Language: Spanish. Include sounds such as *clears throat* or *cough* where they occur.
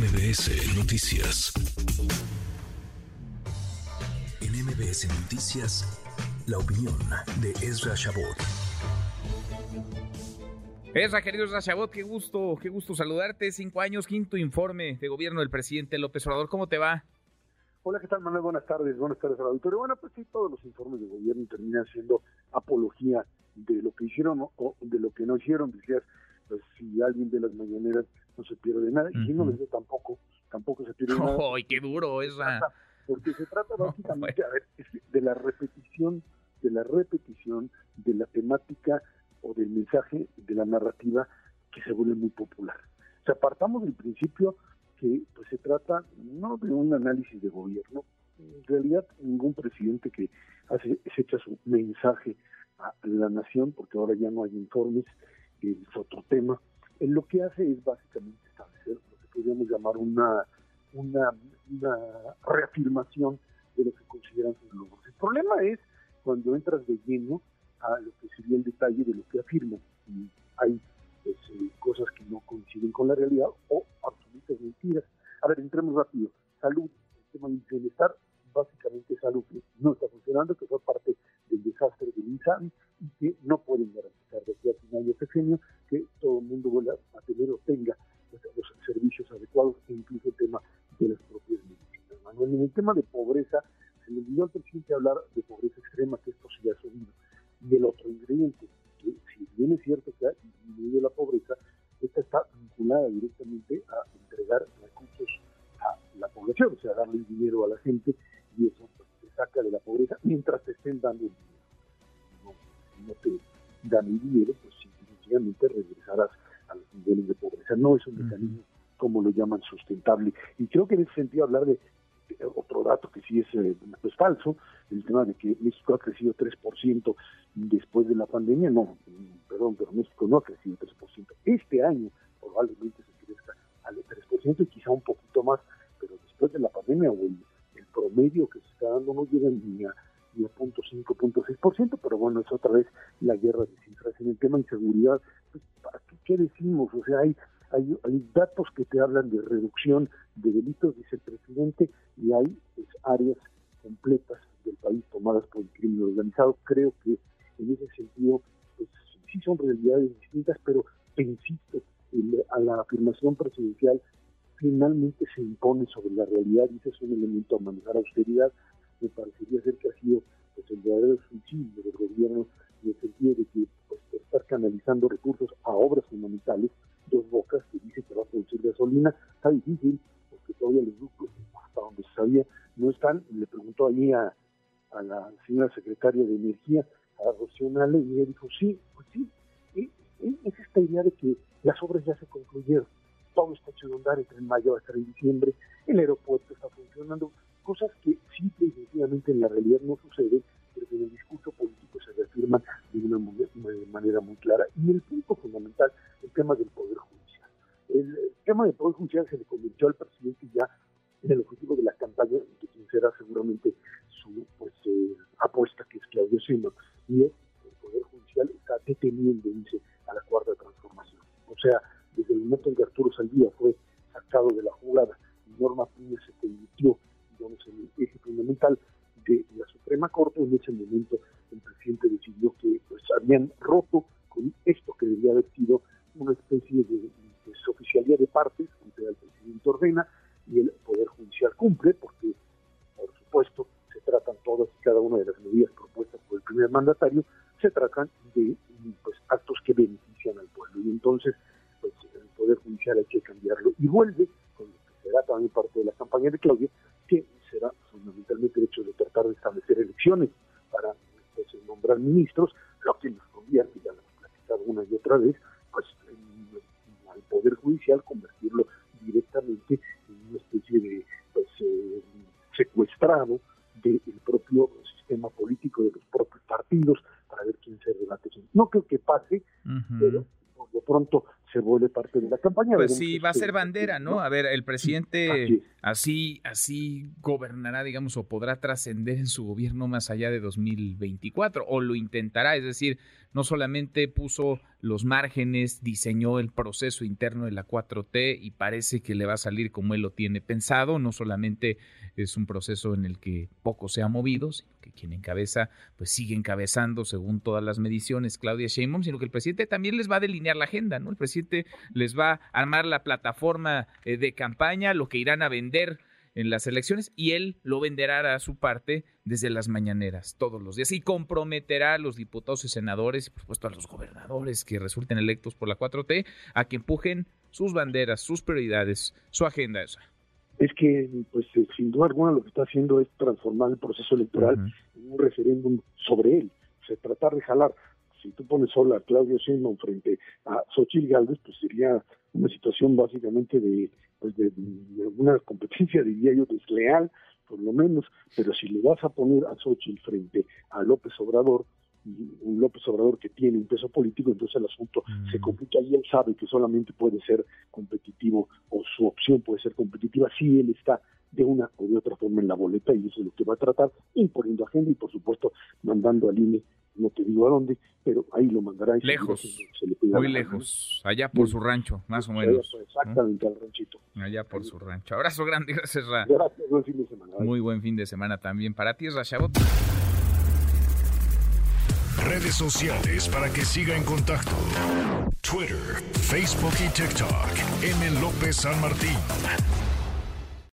MBS Noticias. En MBS Noticias, la opinión de Ezra Shabot. Ezra, querido Ezra Shabot, qué gusto, qué gusto saludarte. Cinco años, quinto informe de gobierno del presidente López Obrador. ¿Cómo te va? Hola, ¿qué tal, Manuel? Buenas tardes, buenas tardes al auditorio. Bueno, pues sí, todos los informes de gobierno terminan siendo apología de lo que hicieron o de lo que no hicieron. Decías, pues si alguien de las mañaneras no se pierde nada, y si no les tampoco, tampoco se pierde nada. ¡Ay, qué duro esa! Porque se trata *laughs* básicamente, a ver, de la repetición, de la repetición de la temática o del mensaje de la narrativa que se vuelve muy popular. O sea, partamos del principio que pues se trata no de un análisis de gobierno, en realidad ningún presidente que hace se echa su mensaje a la nación, porque ahora ya no hay informes, es otro tema. En lo que hace es básicamente establecer lo que podríamos llamar una, una, una reafirmación de lo que consideran sus logros. El problema es cuando entras de lleno a lo que sería el detalle de lo que afirman. Y hay pues, eh, cosas que no coinciden con la realidad o absolutas mentiras. A ver, entremos rápido. Salud, el tema del bienestar, básicamente es algo que no está funcionando, que fue parte del desastre del INSABI y que no pueden garantizar de de sexenio que todo el mundo vuelva a tener o tenga pues, los servicios adecuados e incluso el tema de las propias medicinas. Manuel, en el tema de pobreza, se le olvidó al presidente hablar de pobreza extrema, que esto sí ha subido. Y el otro ingrediente, que si bien es cierto que ha disminuido la pobreza, esta está vinculada directamente a entregar recursos a la población, o sea, darle dinero a la gente y eso pues, te saca de la pobreza mientras te estén dando el dinero. No, no te dan el dinero, pues sencillamente regresarás a los niveles de pobreza. No es un mecanismo, como lo llaman, sustentable. Y creo que en ese sentido hablar de otro dato que sí es eh, pues falso, el tema de que México ha crecido 3% después de la pandemia, no, perdón, pero México no ha crecido 3%. Este año probablemente se crezca al 3% y quizá un poquito más, pero después de la pandemia o el, promedio que se está dando no llega ni a ni a 0.5, 0.6%, pero bueno, es otra vez la guerra de cifras. En el tema de inseguridad, pues, qué, decimos? O sea, hay hay, datos que te hablan de reducción de delitos, dice el presidente, y hay pues, áreas completas del país tomadas por el crimen organizado. Creo que en ese sentido, pues sí son realidades distintas, pero insisto, a la afirmación presidencial finalmente se impone sobre la realidad y ese es un elemento a manejar austeridad. Me parecería ser que ha sido pues, el verdadero suicidio del gobierno en el sentido de que pues, estar canalizando recursos a obras fundamentales dos bocas que dice que va a producir gasolina, está difícil, porque todavía los grupos, hasta donde se sabía, no están. Le preguntó allí a, la señora secretaria de Energía, a Rocío y ella dijo, sí, pues sí, es esta idea de que las obras ya se concluyeron, todo está hecho de andar, entre en mayo en diciembre, el aeropuerto está funcionando, cosas que en la realidad no suceden, pero en el discurso político se reafirman de una manera muy clara. Y el punto fundamental, el tema del poder el tema del Poder Judicial se le convirtió al presidente ya en el objetivo de la campaña, que será seguramente su pues, eh, apuesta, que es Claudio Sheinbaum, y es el Poder Judicial está deteniendo, dice, a la cuarta transformación. O sea, desde el momento en que Arturo Saldía fue sacado de la jugada Norma Piña ese momento el presidente decidió que pues habían roto con esto que debía haber sido una especie de oficialía de partes, donde el presidente ordena y el Poder Judicial cumple, porque, por supuesto, se tratan todas y cada una de las medidas propuestas por el primer mandatario, se tratan de pues, actos que benefician al pueblo. Y entonces, pues, el Poder Judicial hay que cambiarlo. Y vuelve, con lo que será también parte de la campaña de Claudia, que será fundamentalmente el hecho de tratar de establecer elecciones pues, ministros, lo que nos convierte, ya lo hemos platicado una y otra vez, pues Poder Judicial, convertirlo directamente en una especie de pues, eh, secuestrado del propio sistema político, de los propios partidos, para ver quién se debate. No creo que pase, pero por lo pronto se vuelve parte de la campaña. Pues sí, va a ser bandera, ¿no? A ver, el presidente *clears throat* así, así gobernará, digamos, o podrá trascender en su gobierno más allá de 2024, o lo intentará, es decir, no solamente puso los márgenes, diseñó el proceso interno de la 4T y parece que le va a salir como él lo tiene pensado, no solamente es un proceso en el que poco se ha movido, sino que quien encabeza pues sigue encabezando según todas las mediciones Claudia Sheinbaum, sino que el presidente también les va a delinear la agenda, ¿no? El presidente les va a armar la plataforma eh, de campaña, lo que irán a vender en las elecciones y él lo venderá a su parte desde las mañaneras todos los días y comprometerá a los diputados y senadores y por supuesto a los gobernadores que resulten electos por la 4T a que empujen sus banderas, sus prioridades, su agenda esa. Es que, pues, eh, sin duda alguna, lo que está haciendo es transformar el proceso electoral en un referéndum sobre él. O sea, tratar de jalar si tú pones sola a Claudio Sheinbaum frente a Xochitl Gálvez, pues sería una situación básicamente de, pues de, una competencia, diría yo, desleal, por lo menos, pero si le vas a poner a Xochitl frente a López Obrador, un López Obrador que tiene un peso político, entonces el asunto se mm. complica y él sabe que solamente puede ser competitivo o su opción puede ser competitiva si él está de una o de otra forma en la boleta y eso es lo que va a tratar, imponiendo agenda y por supuesto mandando al INE, no te digo a dónde, pero ahí lo mandará. lejos, muy lejos, allá por su rancho, más o menos. Exactamente, al ranchito. Allá por su rancho. Abrazo grande, *laughs* gracias Ra. Gracias, buen fin de semana. Muy buen fin de semana también para ti, Rashabot. Redes sociales para que siga en contacto: Twitter, Facebook y TikTok. M. López San Martín.